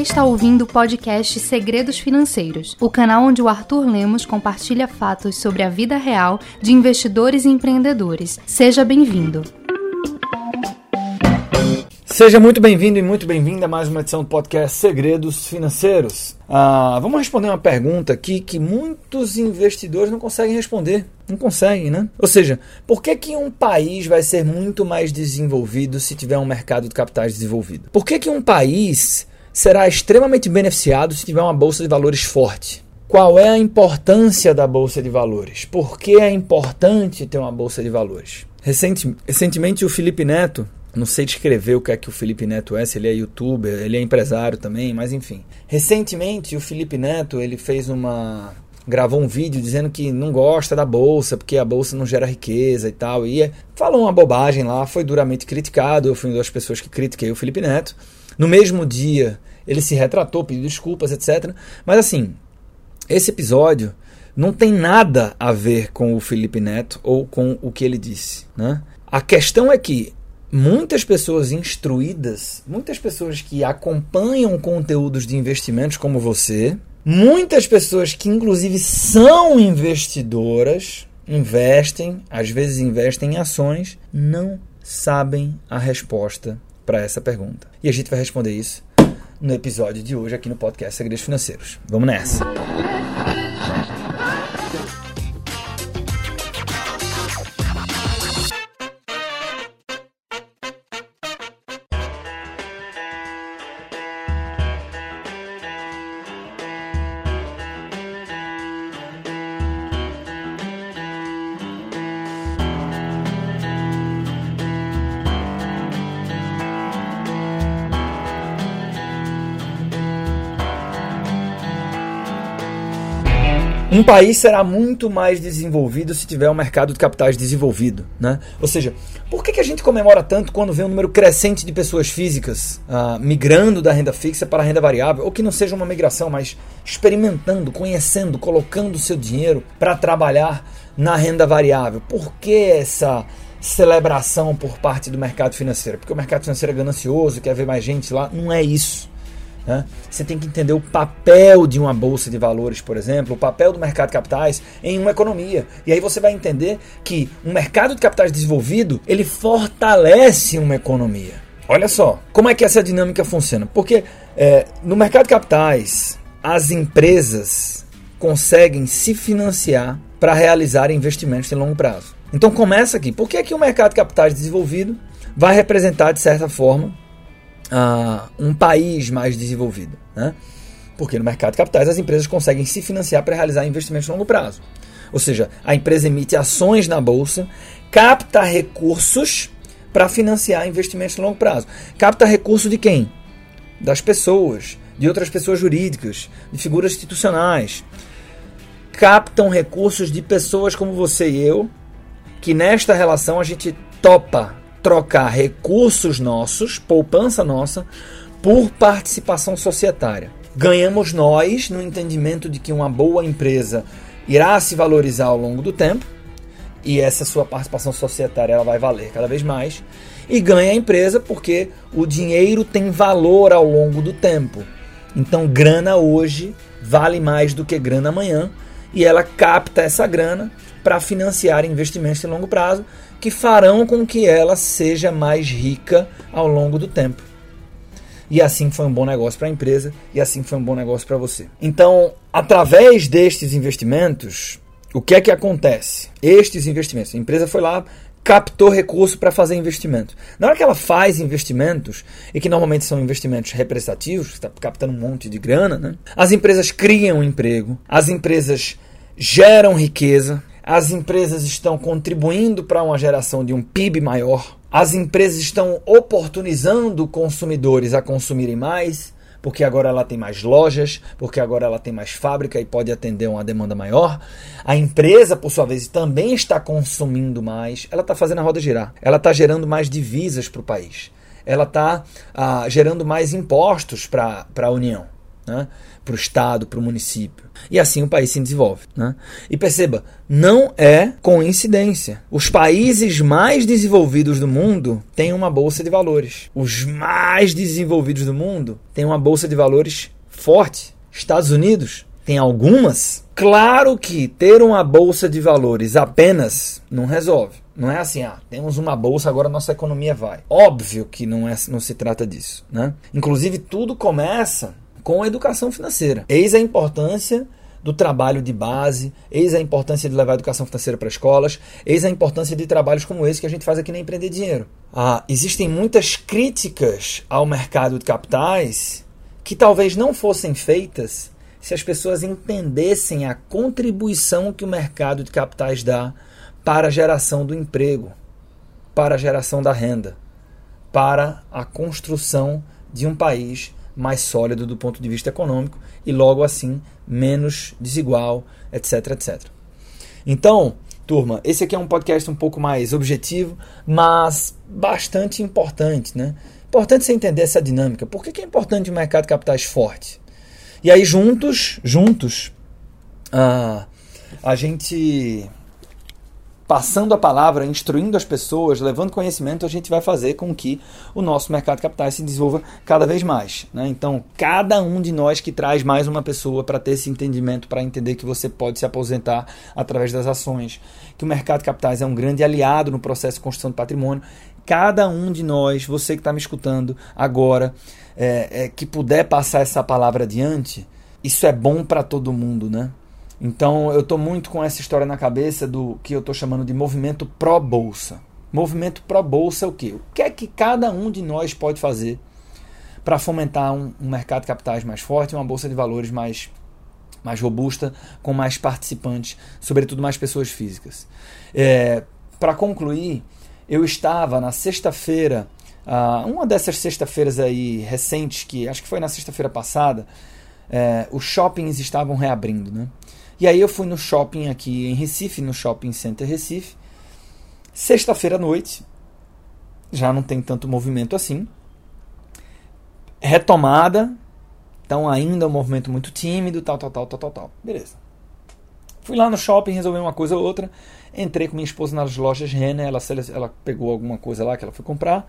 está ouvindo o podcast Segredos Financeiros, o canal onde o Arthur Lemos compartilha fatos sobre a vida real de investidores e empreendedores. Seja bem-vindo. Seja muito bem-vindo e muito bem-vinda a mais uma edição do podcast Segredos Financeiros. Ah, vamos responder uma pergunta aqui que muitos investidores não conseguem responder. Não conseguem, né? Ou seja, por que, que um país vai ser muito mais desenvolvido se tiver um mercado de capitais desenvolvido? Por que, que um país será extremamente beneficiado se tiver uma bolsa de valores forte? Qual é a importância da bolsa de valores? Por que é importante ter uma bolsa de valores? Recente, recentemente, o Felipe Neto, não sei descrever o que é que o Felipe Neto é, se ele é youtuber, ele é empresário também, mas enfim. Recentemente o Felipe Neto, ele fez uma gravou um vídeo dizendo que não gosta da bolsa, porque a bolsa não gera riqueza e tal. E é, falou uma bobagem lá, foi duramente criticado. Eu fui uma das pessoas que critiquei o Felipe Neto. No mesmo dia, ele se retratou, pediu desculpas, etc. Mas assim, esse episódio não tem nada a ver com o Felipe Neto ou com o que ele disse. Né? A questão é que muitas pessoas instruídas, muitas pessoas que acompanham conteúdos de investimentos como você, muitas pessoas que inclusive são investidoras, investem, às vezes investem em ações, não sabem a resposta para essa pergunta. E a gente vai responder isso no episódio de hoje aqui no podcast Segredos Financeiros. Vamos nessa. Um país será muito mais desenvolvido se tiver um mercado de capitais desenvolvido. Né? Ou seja, por que, que a gente comemora tanto quando vê um número crescente de pessoas físicas uh, migrando da renda fixa para a renda variável? Ou que não seja uma migração, mas experimentando, conhecendo, colocando seu dinheiro para trabalhar na renda variável. Por que essa celebração por parte do mercado financeiro? Porque o mercado financeiro é ganancioso, quer ver mais gente lá? Não é isso. Né? Você tem que entender o papel de uma bolsa de valores, por exemplo, o papel do mercado de capitais em uma economia. E aí você vai entender que um mercado de capitais desenvolvido ele fortalece uma economia. Olha só, como é que essa dinâmica funciona? Porque é, no mercado de capitais, as empresas conseguem se financiar para realizar investimentos de longo prazo. Então começa aqui. Por que, é que o mercado de capitais desenvolvido vai representar, de certa forma, uh, um país mais desenvolvido. Né? Porque no mercado de capitais as empresas conseguem se financiar para realizar investimentos de longo prazo. Ou seja, a empresa emite ações na bolsa, capta recursos para financiar investimentos de longo prazo. Capta recurso de quem? Das pessoas, de outras pessoas jurídicas, de figuras institucionais. Captam recursos de pessoas como você e eu, que nesta relação a gente topa trocar recursos nossos, poupança nossa, por participação societária. Ganhamos nós no entendimento de que uma boa empresa irá se valorizar ao longo do tempo e essa sua participação societária ela vai valer cada vez mais e ganha a empresa porque o dinheiro tem valor ao longo do tempo. Então, grana hoje vale mais do que grana amanhã e ela capta essa grana para financiar investimentos de longo prazo que farão com que ela seja mais rica ao longo do tempo. E assim foi um bom negócio para a empresa e assim foi um bom negócio para você. Então, através destes investimentos, o que é que acontece? Estes investimentos, a empresa foi lá, captou recurso para fazer investimento. Na hora que ela faz investimentos, e que normalmente são investimentos representativos, está captando um monte de grana, né? as empresas criam emprego, as empresas geram riqueza, as empresas estão contribuindo para uma geração de um PIB maior, as empresas estão oportunizando consumidores a consumirem mais, porque agora ela tem mais lojas, porque agora ela tem mais fábrica e pode atender uma demanda maior. A empresa, por sua vez, também está consumindo mais, ela está fazendo a roda girar, ela está gerando mais divisas para o país, ela está ah, gerando mais impostos para a União. né? Para o estado, para o município. E assim o país se desenvolve. Né? E perceba, não é coincidência. Os países mais desenvolvidos do mundo têm uma bolsa de valores. Os mais desenvolvidos do mundo têm uma bolsa de valores forte. Estados Unidos tem algumas. Claro que ter uma bolsa de valores apenas não resolve. Não é assim, ah, temos uma bolsa, agora nossa economia vai. Óbvio que não, é, não se trata disso. Né? Inclusive, tudo começa com a educação financeira. Eis a importância do trabalho de base, eis a importância de levar a educação financeira para escolas, eis a importância de trabalhos como esse que a gente faz aqui na Empreender Dinheiro. Ah, existem muitas críticas ao mercado de capitais que talvez não fossem feitas se as pessoas entendessem a contribuição que o mercado de capitais dá para a geração do emprego, para a geração da renda, para a construção de um país mais sólido do ponto de vista econômico e logo assim menos desigual, etc, etc. Então, turma, esse aqui é um podcast um pouco mais objetivo, mas bastante importante, né? Importante você entender essa dinâmica. Por que, é importante o mercado de capitais forte? E aí juntos, juntos, uh, a gente passando a palavra, instruindo as pessoas, levando conhecimento, a gente vai fazer com que o nosso mercado de capitais se desenvolva cada vez mais. Né? Então, cada um de nós que traz mais uma pessoa para ter esse entendimento, para entender que você pode se aposentar através das ações, que o mercado de capitais é um grande aliado no processo de construção do patrimônio. Cada um de nós, você que está me escutando agora, é, é, que puder passar essa palavra adiante, isso é bom para todo mundo, né? Então eu estou muito com essa história na cabeça do que eu estou chamando de movimento pró-bolsa. Movimento pró-bolsa é o quê? O que é que cada um de nós pode fazer para fomentar um, um, mercado de capitais mais forte, uma bolsa de valores mais, mais robusta, com mais participantes, sobretudo mais pessoas físicas. É, para concluir, eu estava na sexta-feira, uh, uma dessas sexta-feiras aí recentes, que acho que foi na sexta-feira passada, é, os shoppings estavam reabrindo, né? E aí eu fui no shopping aqui em Recife, no Shopping Center Recife. Sexta-feira à noite, já não tem tanto movimento assim. Retomada, então ainda um movimento muito tímido, tal, tal, tal, tal, tal, tal. Beleza. Fui lá no shopping, resolvi uma coisa ou outra. Entrei com minha esposa nas lojas Renner, ela, ela pegou alguma coisa lá que ela foi comprar.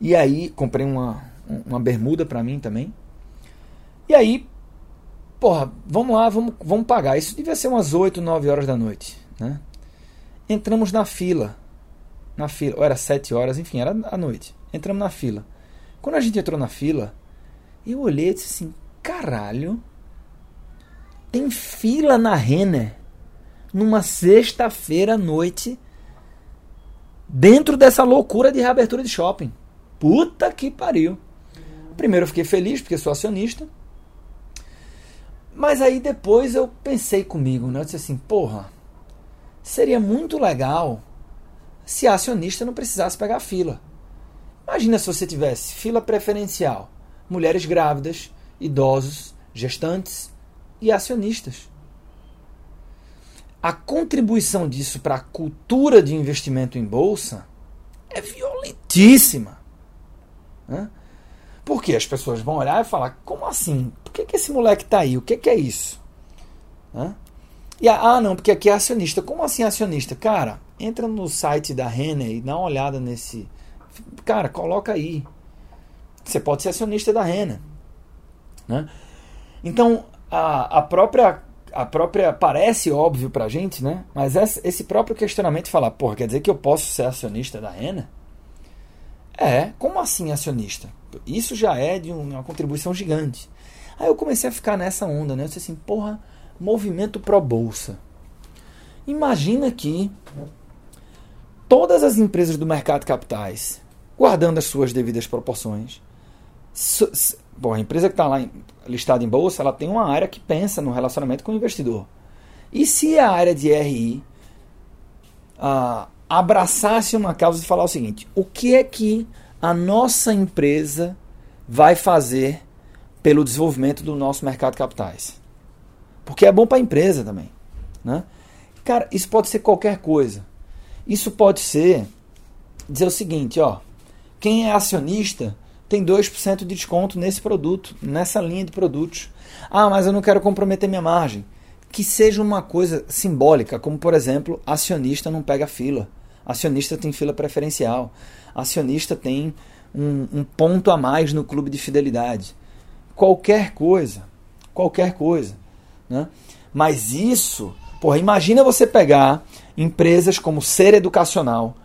E aí comprei uma, uma bermuda para mim também. E aí porra, vamos lá, vamos, vamos pagar. Isso devia ser umas 8, 9 horas da noite. Né? Entramos na fila. Na fila, ou era 7 horas, enfim, era a noite. Entramos na fila. Quando a gente entrou na fila, eu olhei e disse assim: caralho, tem fila na Renner numa sexta-feira à noite dentro dessa loucura de reabertura de shopping. Puta que pariu. Primeiro eu fiquei feliz porque sou acionista. Mas aí depois eu pensei comigo, né? Eu disse assim, porra, seria muito legal se acionista não precisasse pegar fila. Imagina se você tivesse fila preferencial, mulheres grávidas, idosos, gestantes e acionistas. A contribuição disso para a cultura de investimento em bolsa é violentíssima. Né? Porque as pessoas vão olhar e falar: como assim? Por que, que esse moleque está aí? O que, que é isso? E ah, não, porque aqui é acionista. Como assim acionista? Cara, entra no site da Renner e dá uma olhada nesse. Cara, coloca aí. Você pode ser acionista da Renner. Né? Então, a, a própria. A própria. Parece óbvio pra gente, né? Mas esse próprio questionamento fala, porra, quer dizer que eu posso ser acionista da Renner? É, como assim acionista? Isso já é de uma contribuição gigante. Aí eu comecei a ficar nessa onda, né? Eu disse assim, porra, movimento pró-bolsa. Imagina que todas as empresas do mercado de capitais, guardando as suas devidas proporções, bom, a empresa que está lá listada em bolsa, ela tem uma área que pensa no relacionamento com o investidor. E se a área de RI ah, abraçasse uma causa e falar o seguinte: o que é que a nossa empresa vai fazer pelo desenvolvimento do nosso mercado de capitais? Porque é bom para a empresa também. Né? Cara, isso pode ser qualquer coisa. Isso pode ser dizer o seguinte: ó, quem é acionista tem 2% de desconto nesse produto, nessa linha de produtos. Ah, mas eu não quero comprometer minha margem. Que seja uma coisa simbólica, como por exemplo, acionista não pega fila. Acionista tem fila preferencial. Acionista tem um, um ponto a mais no clube de fidelidade. Qualquer coisa. Qualquer coisa. Né? Mas isso, porra, imagina você pegar empresas como Ser Educacional,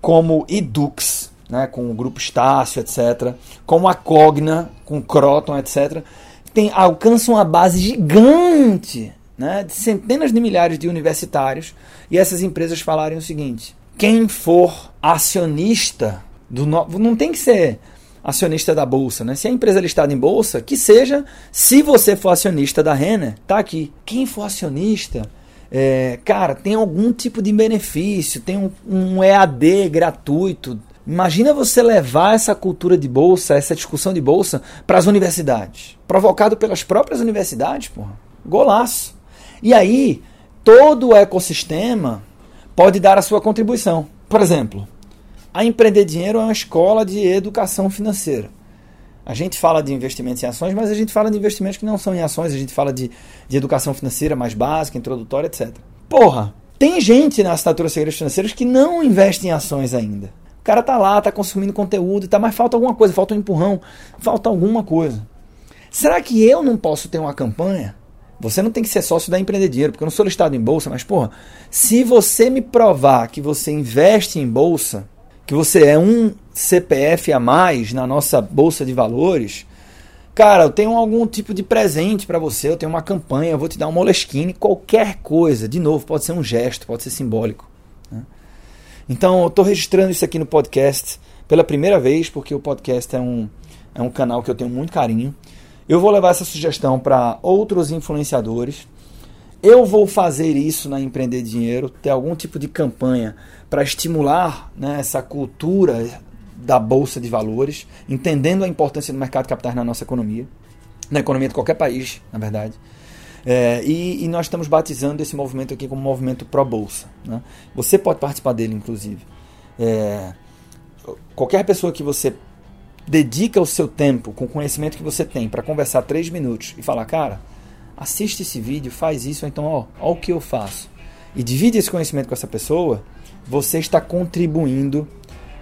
como Edux, né, com o grupo Estácio, etc., como a Cogna, com Croton, etc., tem, alcançam uma base gigante né, de centenas de milhares de universitários e essas empresas falarem o seguinte: quem for acionista do no... não tem que ser acionista da bolsa, né? Se a empresa é listada em bolsa, que seja, se você for acionista da Renner, tá aqui. Quem for acionista, é, cara, tem algum tipo de benefício, tem um, um EAD gratuito Imagina você levar essa cultura de bolsa, essa discussão de bolsa para as universidades, provocado pelas próprias universidades, porra. Golaço. E aí, todo o ecossistema pode dar a sua contribuição. Por exemplo, a Empreender Dinheiro é uma escola de educação financeira. A gente fala de investimentos em ações, mas a gente fala de investimentos que não são em ações, a gente fala de, de educação financeira mais básica, introdutória, etc. Porra, tem gente na assinatura Segredos Financeiros que não investe em ações ainda. O cara tá lá, tá consumindo conteúdo, tá, mas falta alguma coisa, falta um empurrão, falta alguma coisa. Será que eu não posso ter uma campanha? Você não tem que ser sócio da Empreender Dinheiro, porque eu não sou listado em bolsa, mas porra, se você me provar que você investe em bolsa, que você é um CPF a mais na nossa bolsa de valores, cara, eu tenho algum tipo de presente para você, eu tenho uma campanha, eu vou te dar um moleskine, qualquer coisa. De novo, pode ser um gesto, pode ser simbólico. Né? Então eu estou registrando isso aqui no podcast pela primeira vez, porque o podcast é um, é um canal que eu tenho muito carinho. Eu vou levar essa sugestão para outros influenciadores. Eu vou fazer isso na Empreender Dinheiro, ter algum tipo de campanha para estimular né, essa cultura da Bolsa de Valores, entendendo a importância do mercado de capitais na nossa economia, na economia de qualquer país, na verdade. É, e, e, nós estamos batizando esse movimento aqui como movimento pró-bolsa. Né? Você pode participar dele, inclusive. É, qualquer pessoa que você dedica o seu tempo com o conhecimento que você tem para conversar três minutos e falar, cara, assiste esse vídeo, faz isso, então, ó, ó o que eu faço. E divide esse conhecimento com essa pessoa, você está contribuindo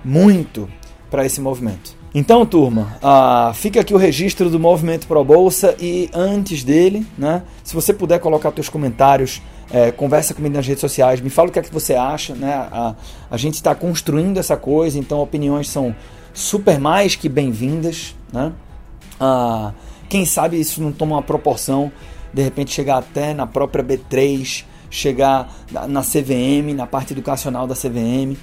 muito para esse movimento. Então, turma, uh, fica aqui o registro do Movimento Pro Bolsa e antes dele, né, se você puder colocar seus comentários, é, conversa comigo nas redes sociais, me fala o que é que você acha, né? A, a gente está construindo essa coisa, então opiniões são super mais que bem-vindas, né? Uh, quem sabe isso não toma uma proporção, de repente chegar até na própria B3, chegar na CVM, na parte educacional da CVM.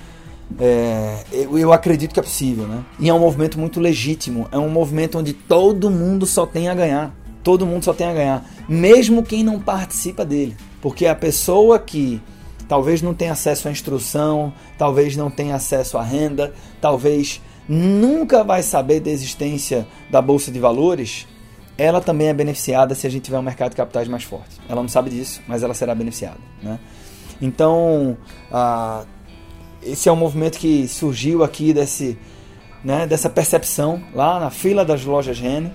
É, eu, eu, acredito que é possível, né? E é um movimento muito legítimo. É um movimento onde todo mundo só tem a ganhar. Todo mundo só tem a ganhar, mesmo quem não participa dele. Porque a pessoa que talvez não tenha acesso à instrução, talvez não tenha acesso à renda, talvez nunca vai saber da existência da bolsa de valores, ela também é beneficiada se a gente tiver um mercado de capitais mais forte. Ela não sabe disso, mas ela será beneficiada, né? Então, ah, esse é um movimento que surgiu aqui desse, né, dessa percepção lá na fila das lojas Rene.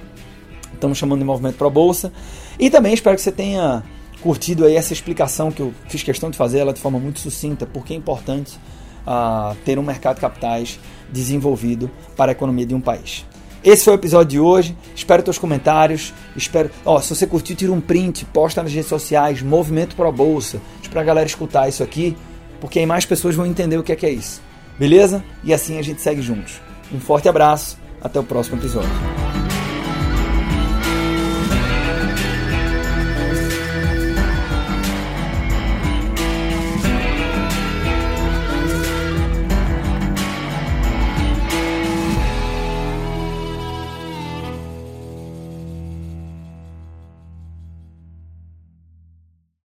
Estamos chamando de movimento Pro Bolsa. E também espero que você tenha curtido aí essa explicação que eu fiz questão de fazer ela de forma muito sucinta, porque é importante uh, ter um mercado de capitais desenvolvido para a economia de um país. Esse foi o episódio de hoje. Espero teus comentários. Espero. Ó, se você curtiu, tira um print, posta nas redes sociais, Movimento Pro Bolsa. Para a galera escutar isso aqui porque aí mais pessoas vão entender o que é, que é isso. Beleza? E assim a gente segue juntos. Um forte abraço, até o próximo episódio.